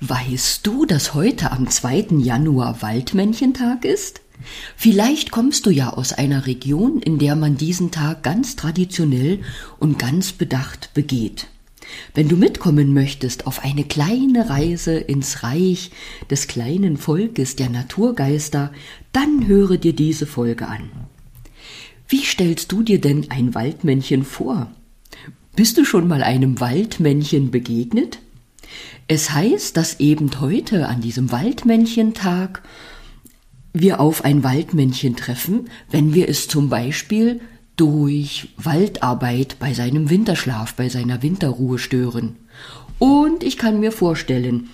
Weißt du, dass heute am 2. Januar Waldmännchentag ist? Vielleicht kommst du ja aus einer Region, in der man diesen Tag ganz traditionell und ganz bedacht begeht. Wenn du mitkommen möchtest auf eine kleine Reise ins Reich des kleinen Volkes der Naturgeister, dann höre dir diese Folge an. Wie stellst du dir denn ein Waldmännchen vor? Bist du schon mal einem Waldmännchen begegnet? Es heißt, dass eben heute an diesem Waldmännchentag wir auf ein Waldmännchen treffen, wenn wir es zum Beispiel durch Waldarbeit bei seinem Winterschlaf, bei seiner Winterruhe stören. Und ich kann mir vorstellen,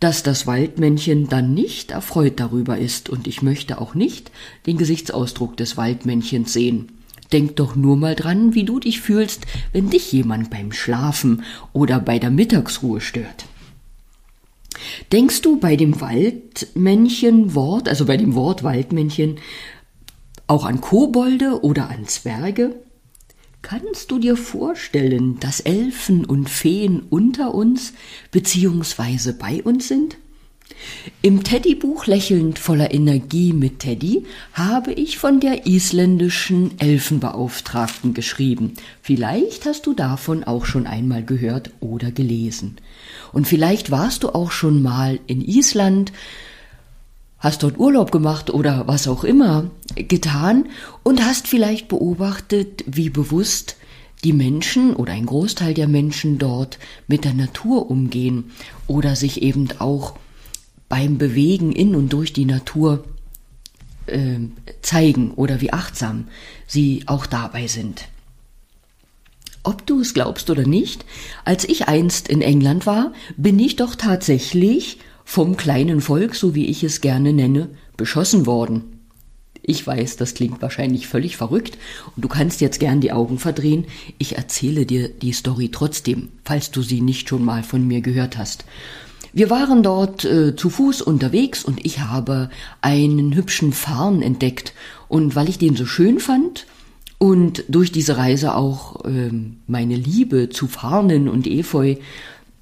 dass das Waldmännchen dann nicht erfreut darüber ist, und ich möchte auch nicht den Gesichtsausdruck des Waldmännchens sehen. Denk doch nur mal dran, wie du dich fühlst, wenn dich jemand beim Schlafen oder bei der Mittagsruhe stört. Denkst du bei dem Waldmännchen-Wort, also bei dem Wort Waldmännchen, auch an Kobolde oder an Zwerge? Kannst du dir vorstellen, dass Elfen und Feen unter uns beziehungsweise bei uns sind? Im Teddybuch Lächelnd voller Energie mit Teddy habe ich von der isländischen Elfenbeauftragten geschrieben. Vielleicht hast du davon auch schon einmal gehört oder gelesen. Und vielleicht warst du auch schon mal in Island, hast dort Urlaub gemacht oder was auch immer getan und hast vielleicht beobachtet, wie bewusst die Menschen oder ein Großteil der Menschen dort mit der Natur umgehen oder sich eben auch beim Bewegen in und durch die Natur äh, zeigen oder wie achtsam sie auch dabei sind. Ob du es glaubst oder nicht, als ich einst in England war, bin ich doch tatsächlich vom kleinen Volk, so wie ich es gerne nenne, beschossen worden. Ich weiß, das klingt wahrscheinlich völlig verrückt und du kannst jetzt gern die Augen verdrehen. Ich erzähle dir die Story trotzdem, falls du sie nicht schon mal von mir gehört hast. Wir waren dort äh, zu Fuß unterwegs und ich habe einen hübschen Farn entdeckt. Und weil ich den so schön fand und durch diese Reise auch ähm, meine Liebe zu Farnen und Efeu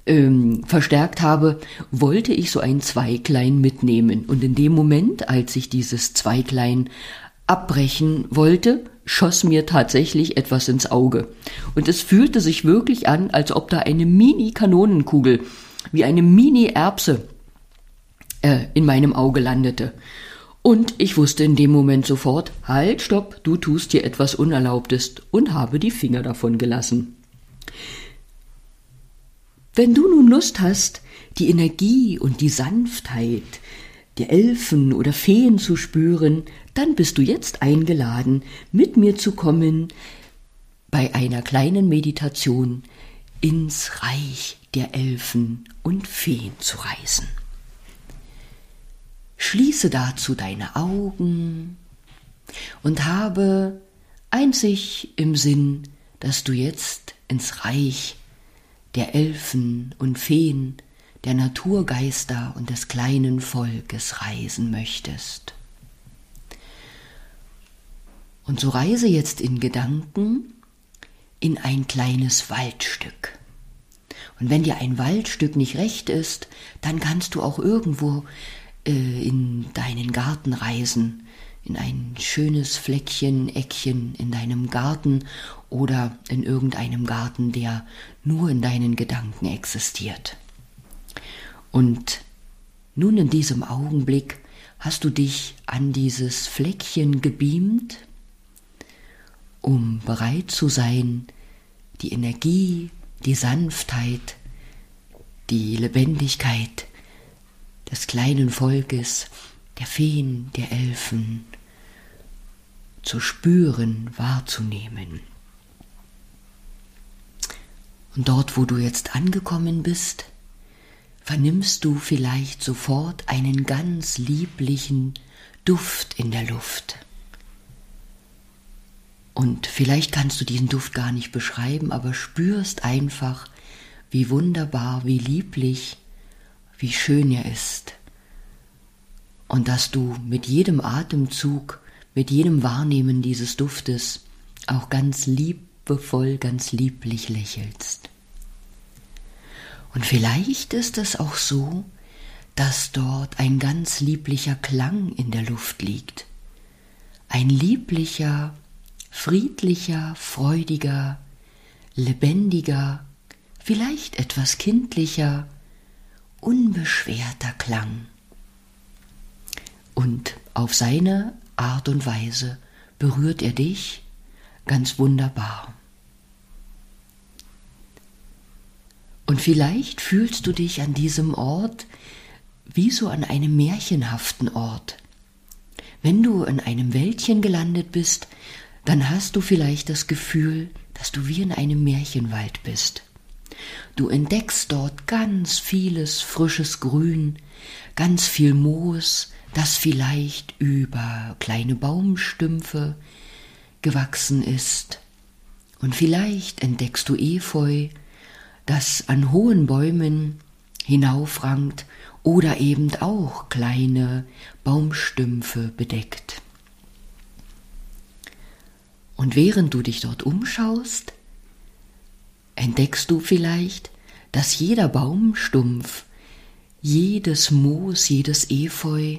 ähm, verstärkt habe, wollte ich so ein Zweiglein mitnehmen. Und in dem Moment, als ich dieses Zweiglein abbrechen wollte, schoss mir tatsächlich etwas ins Auge. Und es fühlte sich wirklich an, als ob da eine Mini-Kanonenkugel wie eine Mini-Erbse äh, in meinem Auge landete. Und ich wusste in dem Moment sofort, halt, stopp, du tust dir etwas Unerlaubtes und habe die Finger davon gelassen. Wenn du nun Lust hast, die Energie und die Sanftheit der Elfen oder Feen zu spüren, dann bist du jetzt eingeladen, mit mir zu kommen bei einer kleinen Meditation ins Reich der Elfen und Feen zu reisen. Schließe dazu deine Augen und habe einzig im Sinn, dass du jetzt ins Reich der Elfen und Feen, der Naturgeister und des kleinen Volkes reisen möchtest. Und so reise jetzt in Gedanken in ein kleines Waldstück. Und wenn dir ein Waldstück nicht recht ist, dann kannst du auch irgendwo äh, in deinen Garten reisen, in ein schönes Fleckchen, Eckchen in deinem Garten oder in irgendeinem Garten, der nur in deinen Gedanken existiert. Und nun in diesem Augenblick hast du dich an dieses Fleckchen gebeamt, um bereit zu sein, die Energie die Sanftheit, die Lebendigkeit des kleinen Volkes, der Feen, der Elfen zu spüren, wahrzunehmen. Und dort, wo du jetzt angekommen bist, vernimmst du vielleicht sofort einen ganz lieblichen Duft in der Luft. Und vielleicht kannst du diesen Duft gar nicht beschreiben, aber spürst einfach, wie wunderbar, wie lieblich, wie schön er ist. Und dass du mit jedem Atemzug, mit jedem Wahrnehmen dieses Duftes auch ganz liebevoll, ganz lieblich lächelst. Und vielleicht ist es auch so, dass dort ein ganz lieblicher Klang in der Luft liegt. Ein lieblicher, friedlicher, freudiger, lebendiger, vielleicht etwas kindlicher, unbeschwerter Klang. Und auf seine Art und Weise berührt er dich ganz wunderbar. Und vielleicht fühlst du dich an diesem Ort wie so an einem märchenhaften Ort. Wenn du in einem Wäldchen gelandet bist, dann hast du vielleicht das Gefühl, dass du wie in einem Märchenwald bist. Du entdeckst dort ganz vieles frisches Grün, ganz viel Moos, das vielleicht über kleine Baumstümpfe gewachsen ist. Und vielleicht entdeckst du Efeu, das an hohen Bäumen hinaufrankt oder eben auch kleine Baumstümpfe bedeckt. Und während du dich dort umschaust, entdeckst du vielleicht, dass jeder Baumstumpf, jedes Moos, jedes Efeu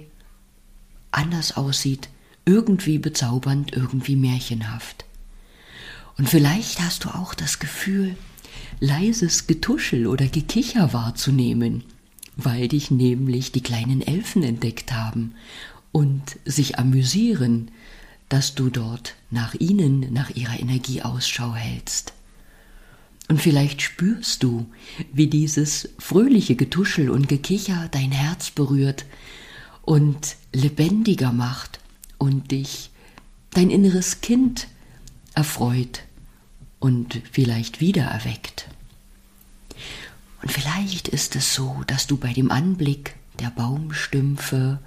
anders aussieht, irgendwie bezaubernd, irgendwie märchenhaft. Und vielleicht hast du auch das Gefühl, leises Getuschel oder Gekicher wahrzunehmen, weil dich nämlich die kleinen Elfen entdeckt haben und sich amüsieren, dass du dort nach ihnen, nach ihrer Energie Ausschau hältst. Und vielleicht spürst du, wie dieses fröhliche Getuschel und Gekicher dein Herz berührt und lebendiger macht und dich dein inneres Kind erfreut und vielleicht wieder erweckt. Und vielleicht ist es so, dass du bei dem Anblick der Baumstümpfe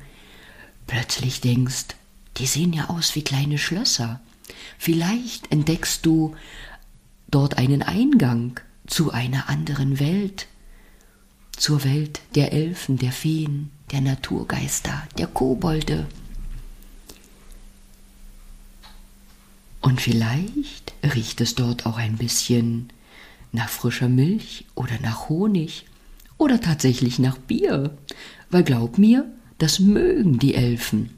plötzlich denkst, die sehen ja aus wie kleine Schlösser. Vielleicht entdeckst du dort einen Eingang zu einer anderen Welt, zur Welt der Elfen, der Feen, der Naturgeister, der Kobolde. Und vielleicht riecht es dort auch ein bisschen nach frischer Milch oder nach Honig oder tatsächlich nach Bier, weil glaub mir, das mögen die Elfen.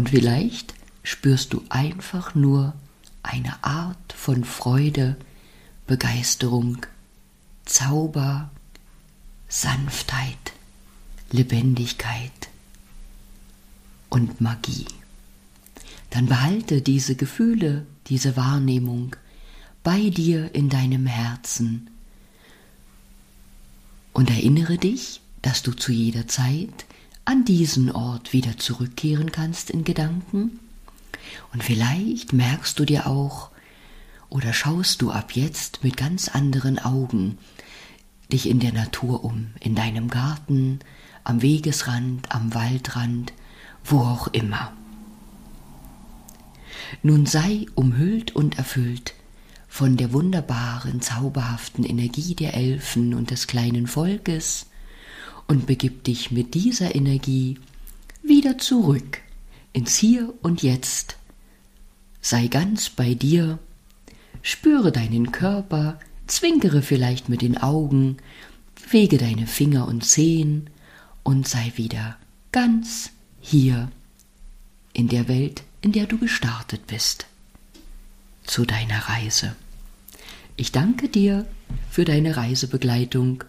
Und vielleicht spürst du einfach nur eine Art von Freude, Begeisterung, Zauber, Sanftheit, Lebendigkeit und Magie. Dann behalte diese Gefühle, diese Wahrnehmung bei dir in deinem Herzen und erinnere dich, dass du zu jeder Zeit an diesen Ort wieder zurückkehren kannst in Gedanken. Und vielleicht merkst du dir auch oder schaust du ab jetzt mit ganz anderen Augen dich in der Natur um, in deinem Garten, am Wegesrand, am Waldrand, wo auch immer. Nun sei umhüllt und erfüllt von der wunderbaren, zauberhaften Energie der Elfen und des kleinen Volkes und begib dich mit dieser Energie wieder zurück ins Hier und Jetzt. Sei ganz bei dir, spüre deinen Körper, zwinkere vielleicht mit den Augen, wege deine Finger und Zehen und sei wieder ganz hier in der Welt in der du gestartet bist, zu deiner Reise. Ich danke dir für deine Reisebegleitung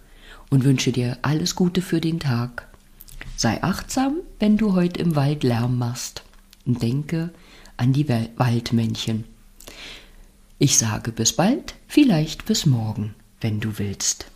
und wünsche dir alles Gute für den Tag. Sei achtsam, wenn du heute im Wald Lärm machst und denke an die Waldmännchen. Ich sage bis bald, vielleicht bis morgen, wenn du willst.